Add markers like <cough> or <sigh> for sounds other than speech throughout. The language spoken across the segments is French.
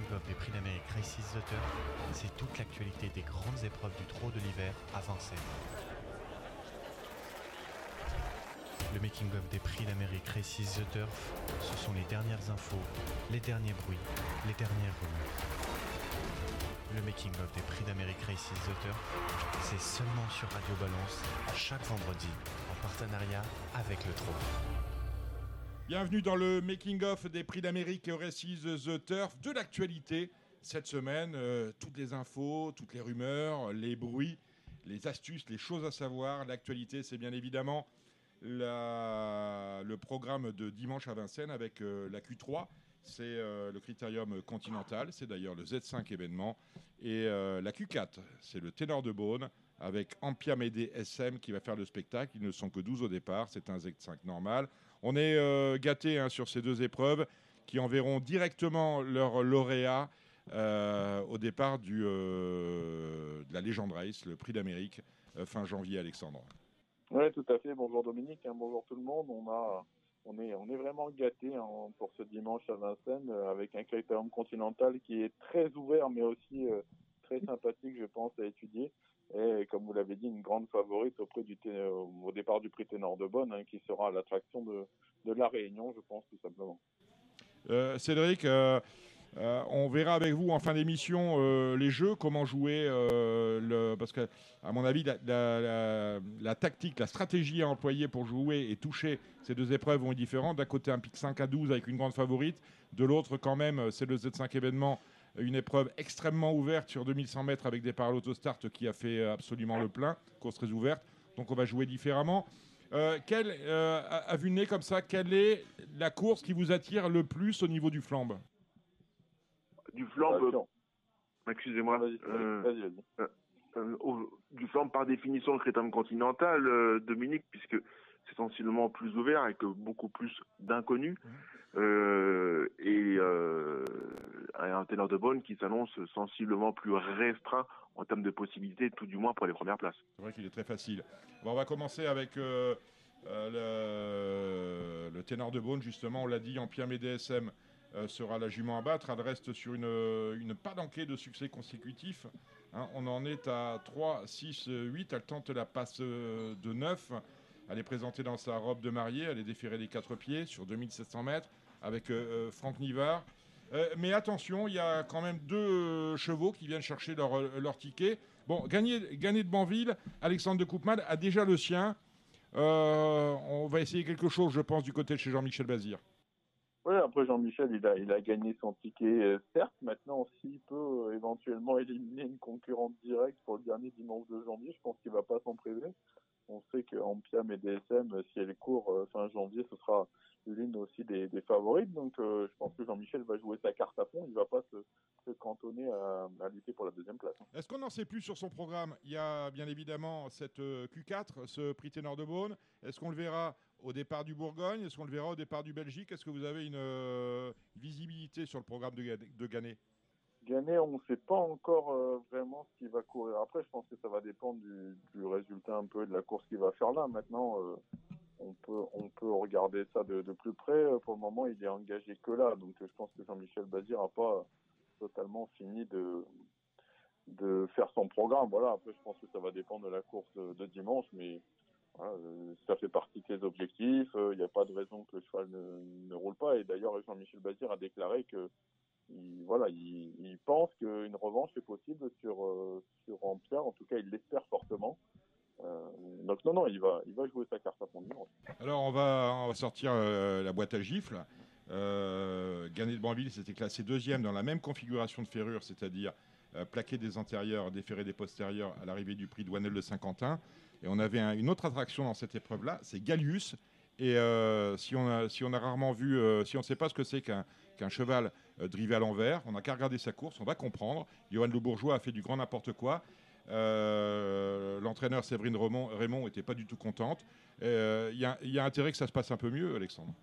making-of des prix d'Amérique Races the Turf, c'est toute l'actualité des grandes épreuves du trot de l'hiver à Vincennes. Le making-of des prix d'Amérique Races the Turf, ce sont les dernières infos, les derniers bruits, les dernières rumeurs. Le making-of des prix d'Amérique Races the Turf, c'est seulement sur Radio Balance, chaque vendredi, en partenariat avec le trot. Bienvenue dans le making-of des prix d'Amérique Races The Turf de l'actualité. Cette semaine, euh, toutes les infos, toutes les rumeurs, les bruits, les astuces, les choses à savoir. L'actualité, c'est bien évidemment le programme de dimanche à Vincennes avec euh, la Q3. C'est euh, le critérium continental, c'est d'ailleurs le Z5 événement. Et la Q4, c'est le ténor de Beaune avec Ampia Médé SM qui va faire le spectacle. Ils ne sont que 12 au départ, c'est un Z5 normal. On est euh, gâtés hein, sur ces deux épreuves qui enverront directement leur lauréat euh, au départ du, euh, de la Legend Race, le prix d'Amérique, euh, fin janvier, Alexandre. Oui, tout à fait. Bonjour Dominique, hein, bonjour tout le monde. On a, on est, on est vraiment gâtés hein, pour ce dimanche à Vincennes avec un critérium continental qui est très ouvert, mais aussi très sympathique, je pense, à étudier. Et comme vous l'avez dit, une grande favorite auprès du euh, au départ du prix Ténor de Bonne, hein, qui sera l'attraction de, la Réunion, je pense, tout simplement. Euh, Cédric, euh, on verra avec vous en fin d'émission les jeux, comment jouer, parce que à mon avis, la, la- tactique, la stratégie à employer pour jouer et toucher ces deux épreuves vont être différentes. D'un côté, un pic 5 à 12 avec une grande favorite, de l'autre, quand même, c'est le Z5 événement, une épreuve extrêmement ouverte sur 2100 mètres avec des parallèles autostart qui a fait euh, absolument le plein, course très ouverte. Donc on va jouer différemment. Euh, quelle, euh, à, à vue nez comme ça, quelle est la course qui vous attire le plus au niveau du flambe? Du flambe, excusez-moi, Vas-y, euh, euh, au- du flambe par définition le critérium continental, euh, Dominique, puisque c'est sensiblement plus ouvert avec beaucoup plus d'inconnus, euh, et euh, un ténor de bonne qui s'annonce sensiblement plus restreint en termes de possibilités, tout du moins pour les premières places. C'est vrai qu'il est très facile. Bon, on va commencer avec euh, le, ténor de Beaune, justement. On l'a dit, Empire DSM euh, sera la jument à battre. Elle reste sur une, une palanquée de succès consécutifs. Hein, on en est à 3, 6, 8. Elle tente la passe de 9. Elle est présentée dans sa robe de mariée. Elle est déférée des quatre pieds sur 2700 mètres avec euh, euh, Franck Nivard. Euh, mais attention, il y a quand même deux chevaux qui viennent chercher leur, leur ticket. Bon, gagner, gagner de Banville, Alexandre de Coupman a déjà le sien. On va essayer quelque chose, je pense, du côté de chez Jean-Michel Bazir. Oui, après Jean-Michel, il a, il a gagné son ticket, certes. Maintenant, s'il peut éventuellement éliminer une concurrente directe pour le dernier dimanche de janvier, je pense qu'il va pas s'en priver. On sait qu'en Piam et DSM, si elle court fin janvier, ce sera l'une aussi des, des favorites. Donc, euh, je pense que Jean-Michel va jouer sa carte à fond. Il va pas se, se cantonner à, à lutter pour la deuxième place. hein. Est-ce qu'on n'en sait plus sur son programme? Il y a bien évidemment cette euh, Q4, ce prix ténor de Beaune. Est-ce qu'on le verra au départ du Bourgogne? Est-ce qu'on le verra au départ du Belgique? Est-ce que vous avez une euh, visibilité sur le programme de, de Gannet Gagné, on ne sait pas encore euh, vraiment ce qu'il va courir. Après, je pense que ça va dépendre du, du résultat un peu de la course qu'il va faire là. Maintenant, euh, on peut regarder ça de, plus près. Euh, Pour le moment, il est engagé que là, donc euh, je pense que Jean-Michel Bazir n'a pas totalement fini de faire son programme. Voilà. Après, je pense que ça va dépendre de la course de, dimanche, mais euh, ça fait partie de ses objectifs. Il n'y a pas de raison que le cheval ne, roule pas. Et d'ailleurs, Jean-Michel Bazir a déclaré que il, voilà, il, pense qu'une revanche est possible sur sur Ampère. En tout cas, il l'espère fortement. Euh, donc non, non, il va il va jouer sa carte à fond. Alors, on va, on va sortir euh, la boîte à gifles. Euh, de Banville s'était classé deuxième dans la même configuration de ferrure, c'est-à-dire euh, plaqué des antérieurs, déféré des postérieurs à l'arrivée du prix Douanel de Saint-Quentin. Et on avait un- une autre attraction dans cette épreuve-là, c'est Gallius. Et si, on a, rarement vu, si on ne sait pas ce que c'est qu'un cheval drivé à l'envers, on n'a qu'à regarder sa course, on va comprendre. Johan Le Bourgeois a fait du grand n'importe quoi. Euh, L'entraîneur Séverine Raymond Raymond était pas du tout contente. Euh, Il y, a- il y a intérêt que ça se passe un peu mieux, Alexandre?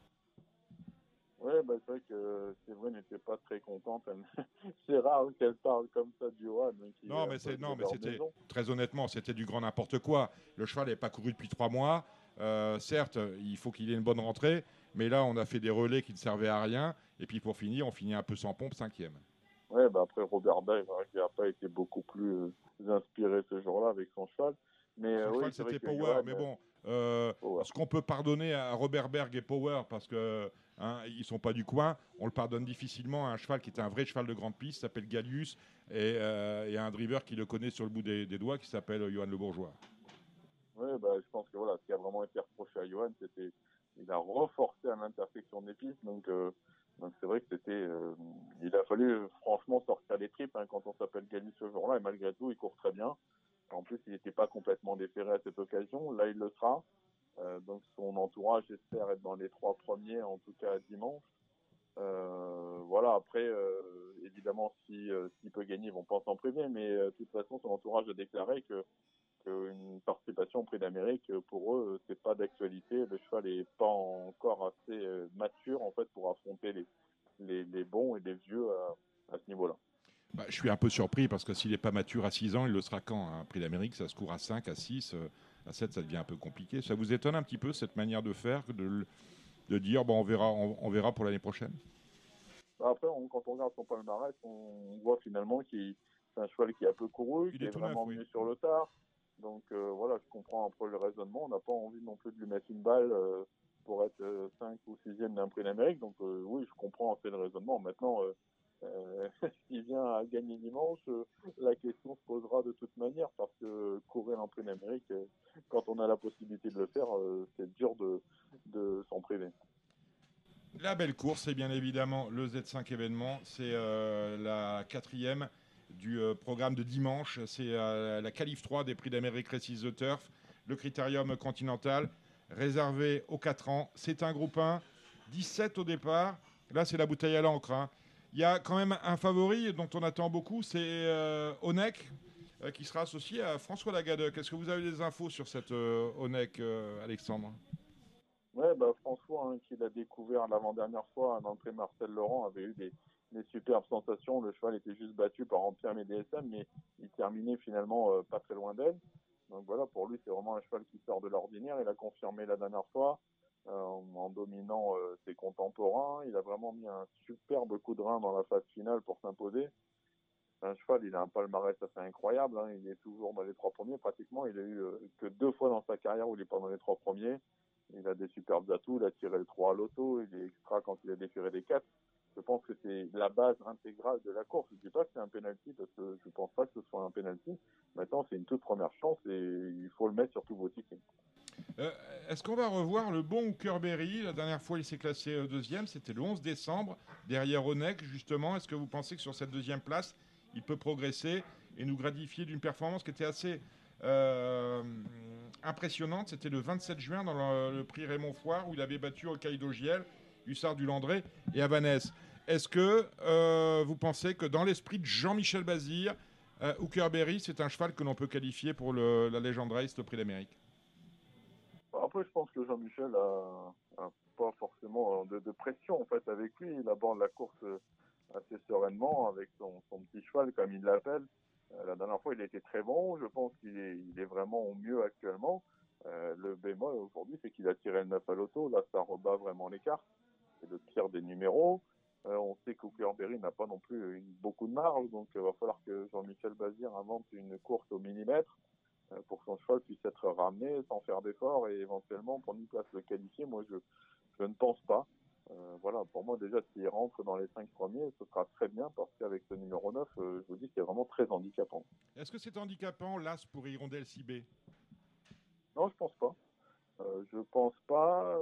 Ouais, bah, c'est vrai que Séverine n'était pas très contente. <laughs> C'est rare qu'elle parle comme ça du qui Non, est mais non, c'était très honnêtement, c'était du grand n'importe quoi. Le cheval n'avait pas couru depuis trois mois. Euh, certes, il faut qu'il ait une bonne rentrée, mais là, on a fait des relais qui ne servaient à rien. Et puis pour finir, on finit un peu sans pompe, cinquième. Ouais, bah après Robert Berg n'a pas été beaucoup plus inspiré ce jour-là avec son cheval. Mais son cheval, c'était Power. mais bon, ce qu'on peut pardonner à Robert Berg et Power, parce que Hein, ils sont pas du coin? On le pardonne difficilement à un cheval qui était un vrai cheval de grande piste, s'appelle Gallius, et, euh, un driver qui le connaît sur le bout des, doigts, qui s'appelle Johan Le Bourgeois. Oui, bah, je pense que voilà, ce qui a vraiment été reproché à Johan, c'était il a renforcé à l'intersection des pistes, donc euh, donc c'est vrai que c'était, euh, il a fallu franchement sortir les tripes hein, quand on s'appelle Gallius ce jour-là, et malgré tout, il court très bien. En plus, il n'était pas complètement déféré à cette occasion. Là, il le sera. Euh, donc son entourage espère être dans les trois premiers, en tout cas dimanche. Euh, voilà, après, évidemment, s'il peut gagner, ils vont pas s'en priver, mais de toute façon, son entourage a déclaré que qu'une participation au Prix d'Amérique, pour eux, c'est pas d'actualité. Le cheval n'est pas encore assez mature, en fait, pour affronter les, les, bons et les vieux à, ce niveau-là. Bah, je suis un peu surpris parce que s'il n'est pas mature à 6 ans, il le sera quand Un Prix d'Amérique, ça se court à 5, à 6 à 7, ça devient un peu compliqué. Ça vous étonne un petit peu cette manière de faire, de, de dire bon, on verra, on, verra pour l'année prochaine? Bah, Après, quand on regarde son palmarès, on voit finalement qu'il c'est un cheval qui a peu couru, qui est, vraiment venu sur le tard. Donc euh, voilà, je comprends un peu le raisonnement. On n'a pas envie non plus de lui mettre une balle euh, pour être 5 euh, ou 6e d'un prix d'Amérique. Donc oui, je comprends un peu le raisonnement. Maintenant, <laughs> s'il vient à gagner dimanche, la question se posera de toute manière parce que courir en pleine Amérique, euh, quand on a la possibilité de le faire, c'est dur de, de s'en priver. La belle course, c'est bien évidemment le Z5 événement. C'est la quatrième du programme de dimanche. C'est la qualif 3 des prix d'Amérique Races The Turf, le critérium continental, réservé aux 4 ans. C'est un groupe 1, 17 au départ. Là, c'est la bouteille à l'encre. Hein. Il y a quand même un favori dont on attend beaucoup, c'est euh, euh, qui sera associé à François Lagadec. Est-ce que vous avez des infos sur cette euh, Onek, Alexandre? Oui, bah, François, hein, qui l'a découvert l'avant-dernière fois à l'entrée Marcel Laurent, avait eu des, superbes sensations. Le cheval était juste battu par Empire DSM, mais il terminait finalement pas très loin d'elle. Donc voilà, pour lui, c'est vraiment un cheval qui sort de l'ordinaire. Il a confirmé la dernière fois. Euh, en dominant euh, ses contemporains. Il a vraiment mis un superbe coup de rein dans la phase finale pour s'imposer. Un cheval, il a un palmarès assez incroyable. Hein. Il est toujours dans les trois premiers pratiquement. Il a eu euh, que deux fois dans sa carrière où il est pas dans les trois premiers. Il a des superbes atouts. Il a tiré le 3 à l'auto. Il est extra quand il a déféré les 4. Je pense que c'est la base intégrale de la course. Je dis pas que c'est un penalty parce que je pense pas que ce soit un penalty. Maintenant, c'est une toute première chance et il faut le mettre sur tous vos tickets. Euh, est-ce qu'on va revoir le bon Hookerberry La dernière fois, il s'est classé euh, deuxième, c'était le 11 décembre, derrière Onek, justement. Est-ce que vous pensez que sur cette deuxième place, il peut progresser et nous gratifier d'une performance qui était assez euh, impressionnante? C'était le 27 juin dans le, prix Raymond Foire, où il avait battu Hokkaido Giel, Hussard du Landré et Avanès. Est-ce que vous pensez que dans l'esprit de Jean-Michel Bazir, Hookerberry, c'est un cheval que l'on peut qualifier pour la Legend Race, le prix d'Amérique? Après, je pense que Jean-Michel a, pas forcément de, pression en fait avec lui. Il aborde la course euh, assez sereinement avec son, petit cheval, comme il l'appelle. Euh, la dernière fois, il était très bon. Je pense qu'il est, vraiment au mieux actuellement. Euh, le bémol aujourd'hui, c'est qu'il a tiré le 9 à l'auto. Là, ça rebat vraiment les cartes. C'est le pire des numéros. On sait qu'Auclair-Berry n'a pas non plus beaucoup de marge, donc il va falloir que Jean-Michel Bazir invente une course au millimètre. Euh, pour que son cheval puisse être ramené sans faire d'effort et éventuellement pour une place le qualifier. Moi, je, je ne pense pas. Euh, voilà, pour moi, déjà, s'il rentre dans les cinq premiers, ce sera très bien parce qu'avec ce numéro 9, euh, je vous dis qu'il est vraiment très handicapant. Est-ce que c'est handicapant, l'As pour Hirondelle Cibé? Non, je pense pas. Euh, je pense pas.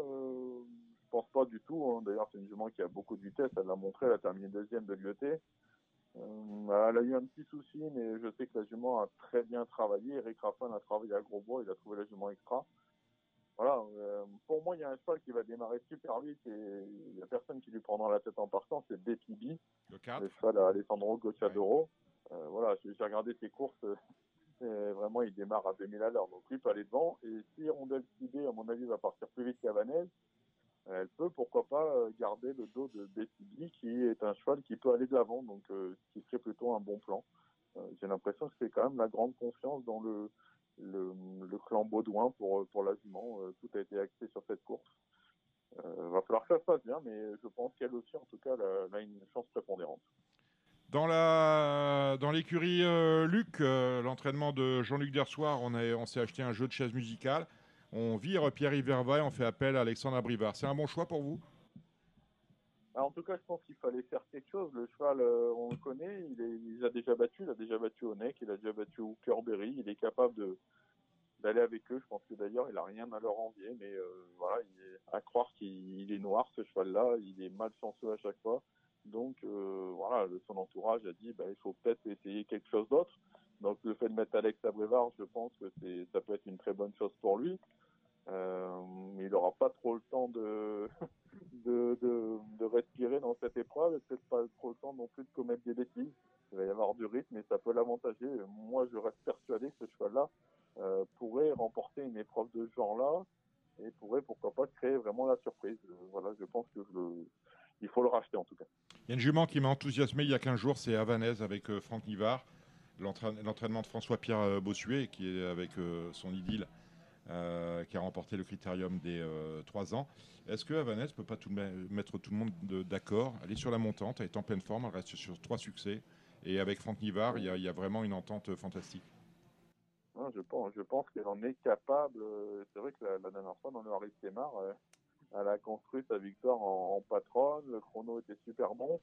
Je pense pas du tout. Hein. D'ailleurs, c'est une jument qui a beaucoup de vitesse. Elle l'a montré. Elle a terminé deuxième de l'IET. Euh, elle a eu un petit souci, mais je sais que la jument a très bien travaillé. Eric Raffin a travaillé à gros bois, il a trouvé la jument extra. Voilà, euh, pour moi, il y a un cheval qui va démarrer super vite et il n'y a personne qui lui prendra la tête en partant, c'est Dépibi, le, le cheval à Alessandro Gocciadoro. Euh, voilà, j'ai regardé ses courses, vraiment, il démarre à 2000 à l'heure, donc lui peut aller devant. Et si Rondel Cibé, à mon avis, va partir plus vite qu'Avanès, elle peut pourquoi pas euh, garder le dos de Betty qui est un cheval qui peut aller de l'avant, donc euh, qui serait plutôt un bon plan. Euh, j'ai l'impression que c'est quand même la grande confiance dans le, le, clan Baudouin pour, pour la jument. tout a été axé sur cette course. Il va falloir que ça se passe bien, mais je pense qu'elle aussi, en tout cas, a, une chance prépondérante. Dans la dans l'écurie euh, Luc, euh, l'entraînement de Jean-Luc Dersoir, on, on s'est acheté un jeu de chaise musicale. On vire Pierre-Yves on fait appel à Alexandre Abrivard. C'est un bon choix pour vous? Ah, en tout cas, je pense qu'il fallait faire quelque chose. Le cheval, euh, on le connaît, il, a déjà battu, il a déjà battu Onek, il a déjà battu Hookerberry, il est capable d'aller avec eux. Je pense que d'ailleurs, il a rien à leur envier, mais euh, voilà, il est, à croire qu'il il est noir ce cheval-là, il est malchanceux à chaque fois. Donc euh, voilà, son entourage a dit, bah, il faut peut-être essayer quelque chose d'autre. Donc le fait de mettre Alex Abrevard, je pense que ça peut être une très bonne chose pour lui. Euh, il n'aura pas trop le temps de, <laughs> respirer dans cette épreuve peut-être pas trop le temps non plus de commettre des bêtises. Il va y avoir du rythme et ça peut l'avantager. Moi, je reste persuadé que ce cheval-là euh, pourrait remporter une épreuve de ce genre-là et pourrait, pourquoi pas, créer vraiment la surprise. Euh, voilà, je pense que il faut le racheter en tout cas. Il y a une jument qui m'a enthousiasmé il y a 15 jours, c'est Havanaise avec Franck Nivard, l'entraîne- l'entraînement de François-Pierre Bossuet, qui est avec son idylle, euh, qui a remporté le critérium des 3 ans. Est-ce que Havanaise peut pas mettre tout le monde de- d'accord? Elle est sur la montante, elle est en pleine forme, elle reste sur trois succès. Et avec Franck Nivard, il y, a- vraiment une entente euh, fantastique. Je pense, qu'elle en est capable. Euh, C'est vrai que la, la dernière fois, dans le Harry Sémar, euh, elle a construit sa victoire en, en patronne. Le chrono était super bon.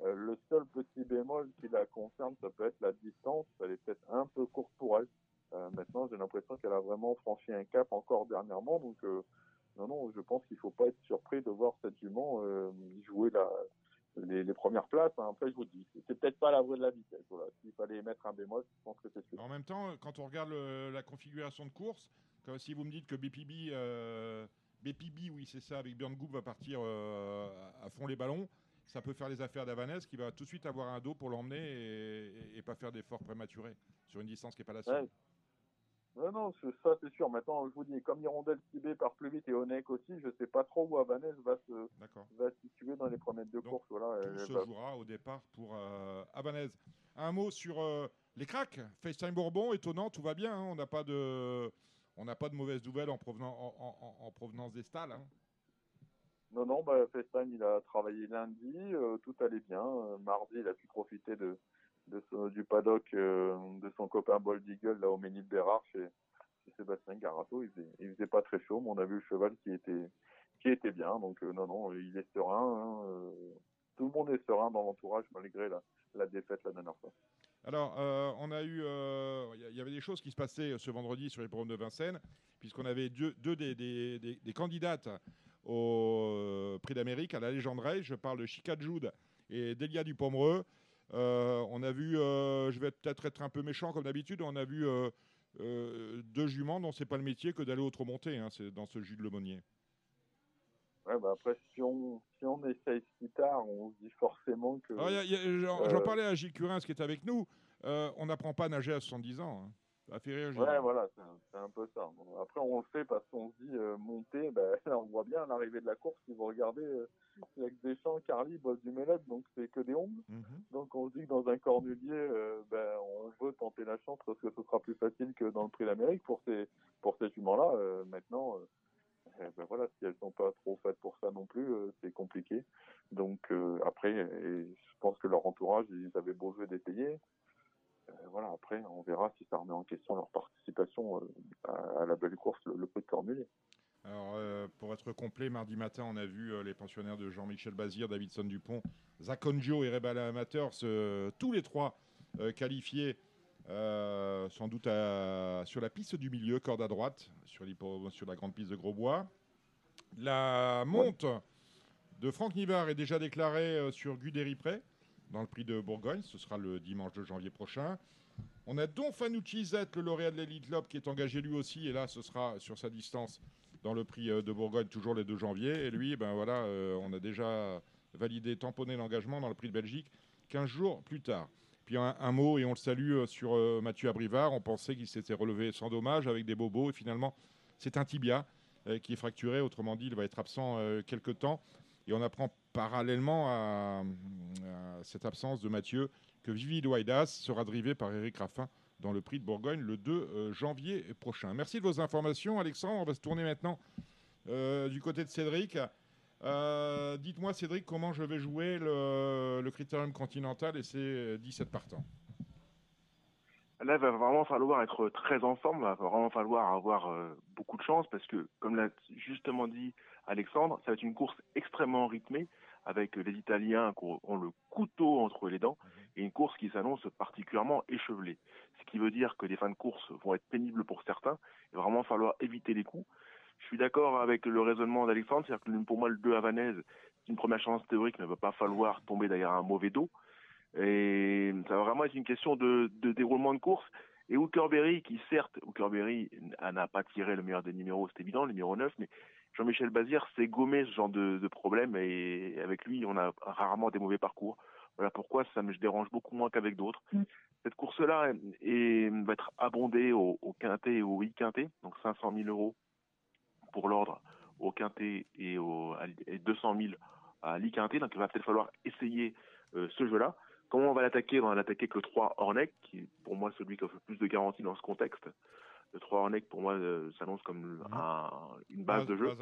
Euh, le seul petit bémol qui la concerne, ça peut être la distance. Elle est peut-être un peu courte pour elle. Euh, maintenant, j'ai l'impression qu'elle a vraiment franchi un cap encore dernièrement. Donc, euh, non, non, je pense qu'il faut pas être surpris de voir cette jument euh, jouer la, les, les premières places. hein. Après, je vous dis, c'est peut-être pas la vraie de la vitesse. Voilà. S'il fallait mettre un bémol, je pense que c'est sûr. En même temps, quand on regarde le- la configuration de course, comme si vous me dites que BPB, euh, BPB oui c'est ça, avec Björn Goop va partir euh, à fond les ballons, ça peut faire les affaires d'Avanès qui va tout de suite avoir un dos pour l'emmener et, et- et pas faire d'efforts prématurés sur une distance qui n'est pas la sienne. Ouais. Non, non, ça c'est sûr. Maintenant, je vous dis, comme Hirondelle Tibet part plus vite et Onek aussi, je sais pas trop où Havanès va se, D'accord. va se situer dans les premières deux Donc, courses. Voilà, Tout se va- jouera au départ pour euh. Un mot sur euh, les cracks. FaceTime Bourbon, étonnant, tout va bien. hein. On n'a pas de, on n'a pas de mauvaises nouvelles en provenance, en, en- en- en provenance des stalles. hein. Non, non, bah, Festin, il a travaillé lundi, euh, tout allait bien. Euh, mardi, il a pu profiter de, de son- du paddock euh, de son copain Bold Eagle, là, au Ménil Bérard, chez, chez Sébastien Garato. Il faisait, faisait pas très chaud, mais on a vu le cheval qui était, qui était bien. Donc, euh, non, non, il est serein. hein, euh, tout le monde est serein dans l'entourage, malgré la, la défaite la dernière fois. Alors, on a eu, il y avait des choses qui se passaient ce vendredi sur les programmes de Vincennes, puisqu'on avait deux, des, des- des- candidates au Prix d'Amérique à la Légende Race. Je parle de Chica Jude et Delia Dupomereux. Euh, on a vu, euh, je vais peut-être être un peu méchant comme d'habitude, on a vu euh, deux juments dont c'est pas le métier que d'aller autre montée, hein, c'est dans ce jus de Lemonnier. Ouais, bah après, si on, si on essaye si tard, on se dit forcément que. J'en Euh. parlais à Gilles Curins qui est avec nous. Euh, on n'apprend pas à nager à 70 ans. hein. Ça fait rire. Ouais, voilà, c'est un, peu ça. Après, on le fait parce qu'on se dit euh, monter, ben, <laughs> là, on voit bien à l'arrivée de la course, si vous regardez, euh, avec Deschamps, Carly, Boss du Mélède, donc c'est que des ondes. Mhm. Donc on se dit que dans un cornulier, euh, ben, on veut tenter la chance parce que ce sera plus facile que dans le prix d'Amérique pour ces, pour ces juments-là. Euh, maintenant, eh ben voilà, si elles sont pas trop faites pour ça non plus, c'est compliqué. Donc après, et je pense que leur entourage, ils avaient beau jeu d'essayer. Euh, voilà, après, on verra si ça remet en question leur participation euh, à, à la belle course, le, le prix de Cornulier. Alors, euh, pour être complet, mardi matin, on a vu euh, les pensionnaires de Jean-Michel Bazir, Davidson Dupont, Zakonjo et Rebal Amateurs, tous les trois qualifiés sans doute à- sur la piste du milieu, corde à droite, sur, la grande piste de Grosbois. La monte de Franck Nivard est déjà déclarée sur Guderipré, dans le prix de Bourgogne. Ce sera le dimanche de janvier prochain. On a Don Fanucci le lauréat de l'Elite Lob, qui est engagé lui aussi. Et là, ce sera sur sa distance dans le prix euh, de Bourgogne, toujours les 2 janvier. Et lui, ben voilà, euh, on a déjà validé, tamponné l'engagement dans le prix de Belgique 15 jours plus tard. Puis un, mot, et on le salue, euh, sur Mathieu Abrivard. On pensait qu'il s'était relevé sans dommage avec des bobos. Et finalement, c'est un tibia qui est fracturé. Autrement dit, il va être absent quelques temps. Et on apprend parallèlement à cette absence de Mathieu que Vivi Douaidas sera drivé par Eric Raffin dans le prix de Bourgogne le 2 euh, janvier prochain. Merci de vos informations, Alexandre. On va se tourner maintenant euh, du côté de Cédric Euh, dites-moi, Cédric, comment je vais jouer le, Critérium Continental et ses 17 partants? Là, il va vraiment falloir être très en forme, il va vraiment falloir avoir beaucoup de chance parce que, comme l'a justement dit Alexandre, ça va être une course extrêmement rythmée avec les Italiens qui ont le couteau entre les dents et une course qui s'annonce particulièrement échevelée. Ce qui veut dire que les fins de course vont être pénibles pour certains. Il va vraiment falloir éviter les coups. Je suis d'accord avec le raisonnement d'Alexandre, c'est-à-dire que pour moi, le 2 Havanaise, c'est une première chance théorique, mais il ne va pas falloir tomber derrière un mauvais dos. Et ça va vraiment être une question de, déroulement de course. Et Hookerberry, qui certes, Hookerberry n'a pas tiré le meilleur des numéros, c'est évident, le numéro 9, mais Jean-Michel Bazir s'est gommé ce genre de, de, problème et avec lui, on a rarement des mauvais parcours. Voilà pourquoi ça me dérange beaucoup moins qu'avec d'autres. Mm. Cette course-là va être abondée au, au quintet et au i-quintet, donc 500 000 euros pour l'ordre au quintet et, au, 200 000 à l'i-quintet. Donc il va peut-être falloir essayer euh, ce jeu-là. Comment on va l'attaquer? On va l'attaquer avec le 3 Hornec, qui est pour moi celui qui offre plus de garantie dans ce contexte. Le 3 Hornec, pour moi, euh, s'annonce comme mhm. une base, de jeu.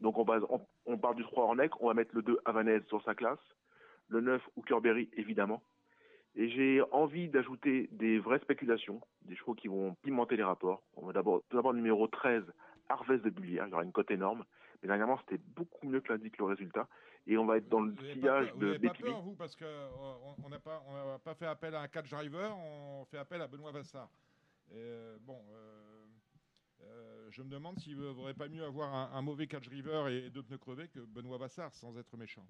donc, on, base, on, part du 3 Hornec, on va mettre le 2 Havanaise sur sa classe, le 9 Hookerberry, évidemment. Et j'ai envie d'ajouter des vraies spéculations, des chevaux qui vont pimenter les rapports. On va d'abord, tout d'abord, numéro 13, Harvest de Bullière, il y aura une cote énorme. Mais dernièrement, c'était beaucoup mieux que l'indique le résultat. Et on va être dans le sillage de Vous pas peur, vous, parce qu'on euh, n'a pas, pas fait appel à un catch driver, on fait appel à Benoît Vassar. Euh, bon, euh, je me demande s'il ne vaudrait pas mieux avoir un, mauvais catch driver et deux pneus crevés que Benoît Vassar, sans être méchant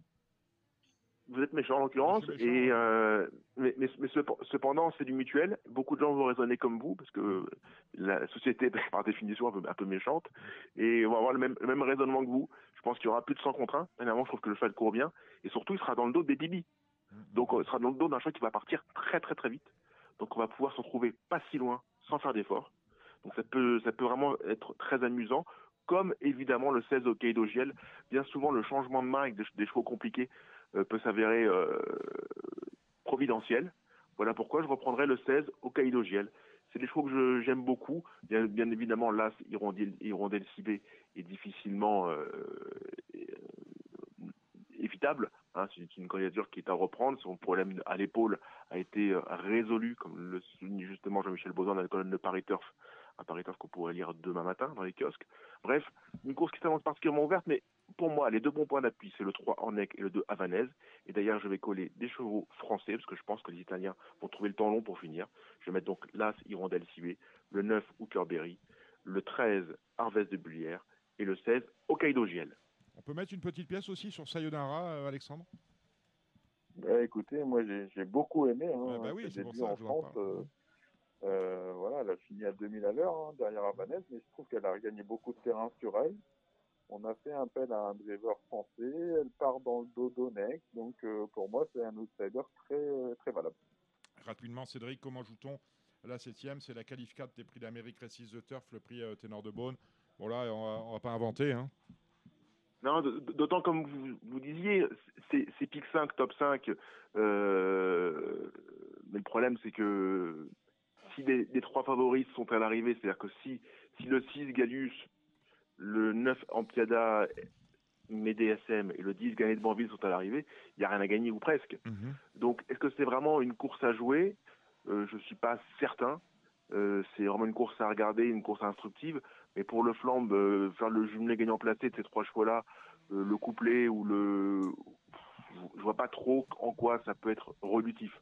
vous êtes méchant en l'occurrence, et euh, mais, mais, cependant c'est du mutuel. Beaucoup de gens vont raisonner comme vous parce que la société est <laughs> par définition un peu, un peu méchante, et on va avoir le même, même raisonnement que vous. Je pense qu'il y aura plus de 100 contre 1. Dernièrement, je trouve que le cheval court bien, et surtout il sera dans le dos des Bibi. Mm-hmm. Donc il sera dans le dos d'un cheval qui va partir très très très vite. Donc on va pouvoir se retrouver pas si loin sans faire d'efforts. Donc ça peut ça peut vraiment être très amusant comme évidemment le 16 au Kaido Giel. Bien souvent, le changement de main avec des chevaux compliqués euh, peut s'avérer euh, providentiel. Voilà pourquoi je reprendrai le 16 au Kaido Giel. C'est des chevaux que j'aime beaucoup. Bien, évidemment, l'As Hirondelle, est difficilement euh, évitable. Hein. c'est une candidature qui est à reprendre. Son problème à l'épaule a été résolu, comme le souligne justement Jean-Michel Bozan dans la colonne de Paris Turf un pariteur qu'on pourrait lire demain matin dans les kiosques. Bref, une course qui s'annonce particulièrement ouverte, mais pour moi, les deux bons points d'appui, c'est le 3 Ornec et le 2 Havanaise. Et d'ailleurs, je vais coller des chevaux français, parce que je pense que les Italiens vont trouver le temps long pour finir. Je vais mettre donc l'As Hirondelle Cibé, le 9 Hookerberry, le 13 Harvest de Bullière et le 16 Hokkaido Giel. On peut mettre une petite pièce aussi sur Sayonara, euh, Alexandre? Bah, Écoutez, moi j'ai beaucoup aimé. Hein, bah oui, c'est pour ça en France. Euh, euh, voilà, elle a fini à 2000 à l'heure hein, derrière Havanaise, mais je trouve qu'elle a gagné beaucoup de terrain sur elle. On a fait appel à un driver français, elle part dans le dos d'Onex, donc euh, pour moi c'est un outsider très, très valable. Rapidement, Cédric, comment joue-t-on la septième? C'est la qualif 4 des prix d'Amérique Races the Turf, le prix euh, ténor de Beaune. Bon là, on va, va pas inventer. Hein. Non, d'autant comme vous, vous disiez, c'est pick 5, top 5. mais le problème, c'est que si les, trois favoris sont à l'arrivée, c'est-à-dire que si, si le 6 Galius, le 9 Ampiada, MDSM et le 10 Gagné de Banville sont à l'arrivée, il n'y a rien à gagner ou presque. Mhm. Donc est-ce que c'est vraiment une course à jouer? Euh, Je ne suis pas certain. Euh, c'est vraiment une course à regarder, une course instructive. Mais pour le flambe, euh, faire le jumelé gagnant placé de ces trois chevaux-là, le couplet ou le... Je vois pas trop en quoi ça peut être relutif.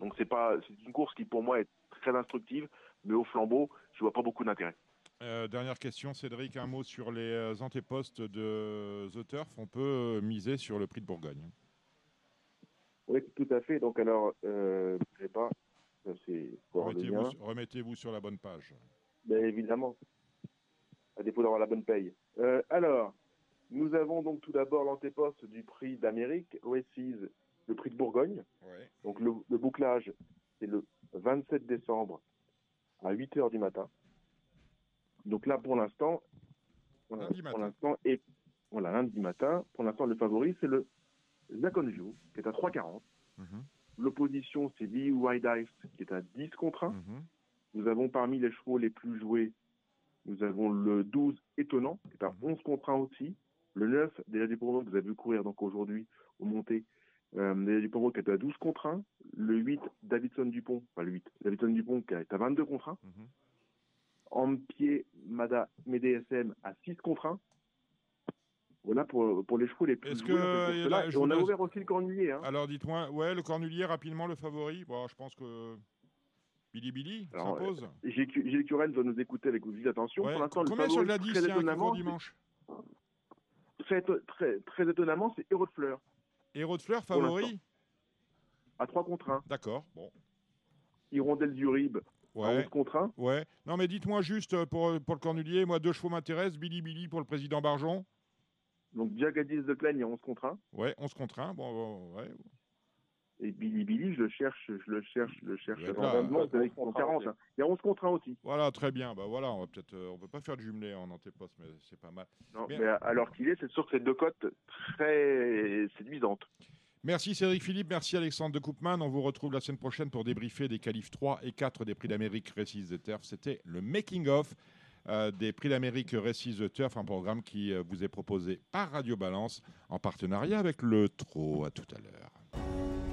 Donc c'est pas, c'est une course qui pour moi est très instructive, mais au flambeau, je vois pas beaucoup d'intérêt. Euh, dernière question, Cédric, un mot sur les euh, antépostes de The Turf. On peut euh, miser sur le prix de Bourgogne. Oui, tout à fait. Donc alors, je sais pas, Remettez-vous sur la bonne page. Bien évidemment, à défaut d'avoir la bonne paye. alors, nous avons donc tout d'abord l'antéposte du prix d'Amérique, OSIS, le prix de Bourgogne. Donc le, le bouclage, c'est le 27 décembre à 8 h du matin. Donc là, pour l'instant, pour l'instant, et voilà, lundi matin, pour l'instant, le favori, c'est le View, qui est à 3,40. Mhm. L'opposition, c'est Lee White Ice, qui est à 10 contre 1. Mhm. Nous avons parmi les chevaux les plus joués, nous avons le 12 étonnant, qui est à 11 mhm. contre 1 aussi. Le 9, déjà du Pombo que vous avez vu courir donc aujourd'hui au monté. Euh, déjà du Pombo qui est à 12 contre 1. Le 8, Davidson Dupont, enfin le 8, Davidson Dupont qui est à 22 contre 1. Mhm. En pied, Mada MDSM à 6 contre 1. Voilà pour, pour les chevaux les plus Est-ce joués que, dans cette euh, là, Et on vous a ouvert aussi le cornulier. Hein. Alors dites-moi, ouais, le Cornulier rapidement le favori? Bon, je pense que Billy Billy Alors, s'impose. Gilles Gilles Curel doit nous écouter avec vive attention. Ouais. Pour l'instant, le Combien sur favori, la très 10 qui étonnamment, dimanche? très, très, très étonnamment, c'est Héros de Fleur Héros de Fleur favori? À 3 contre 1. D'accord, bon. Hirondelle du Rib à Ouais, 11 contre 1. ouais. Non, mais dites-moi juste euh, pour, pour le Cornulier, moi, deux chevaux m'intéressent. Billy Billy pour le président Barjon. Donc Jagadis de Plaine, il y a 11 contre 1. Ouais, 11 contre 1. Bon, bon, ouais. Et Billy Billy, je le cherche, je le cherche, je le cherche. Ouais, dans là, un moment, euh, c'est avec 11 contre 40. un, hein. Il y a 11 contre 1 aussi. Voilà, très bien. Bah voilà, on va peut-être, euh, on peut pas faire de jumelé en antéposte, mais c'est pas mal. Non, Bien. mais alors qu'il est, c'est sûr que c'est deux cotes très séduisantes. Merci Cédric Philippe, merci Alexandre de Koopman. On vous retrouve la semaine prochaine pour débriefer des qualifs 3 et 4 des Prix d'Amérique Récise de Turf. C'était le making-of euh, des Prix d'Amérique Récise de Turf, un programme qui euh, vous est proposé par Radio Balance en partenariat avec le TRO. À tout à l'heure.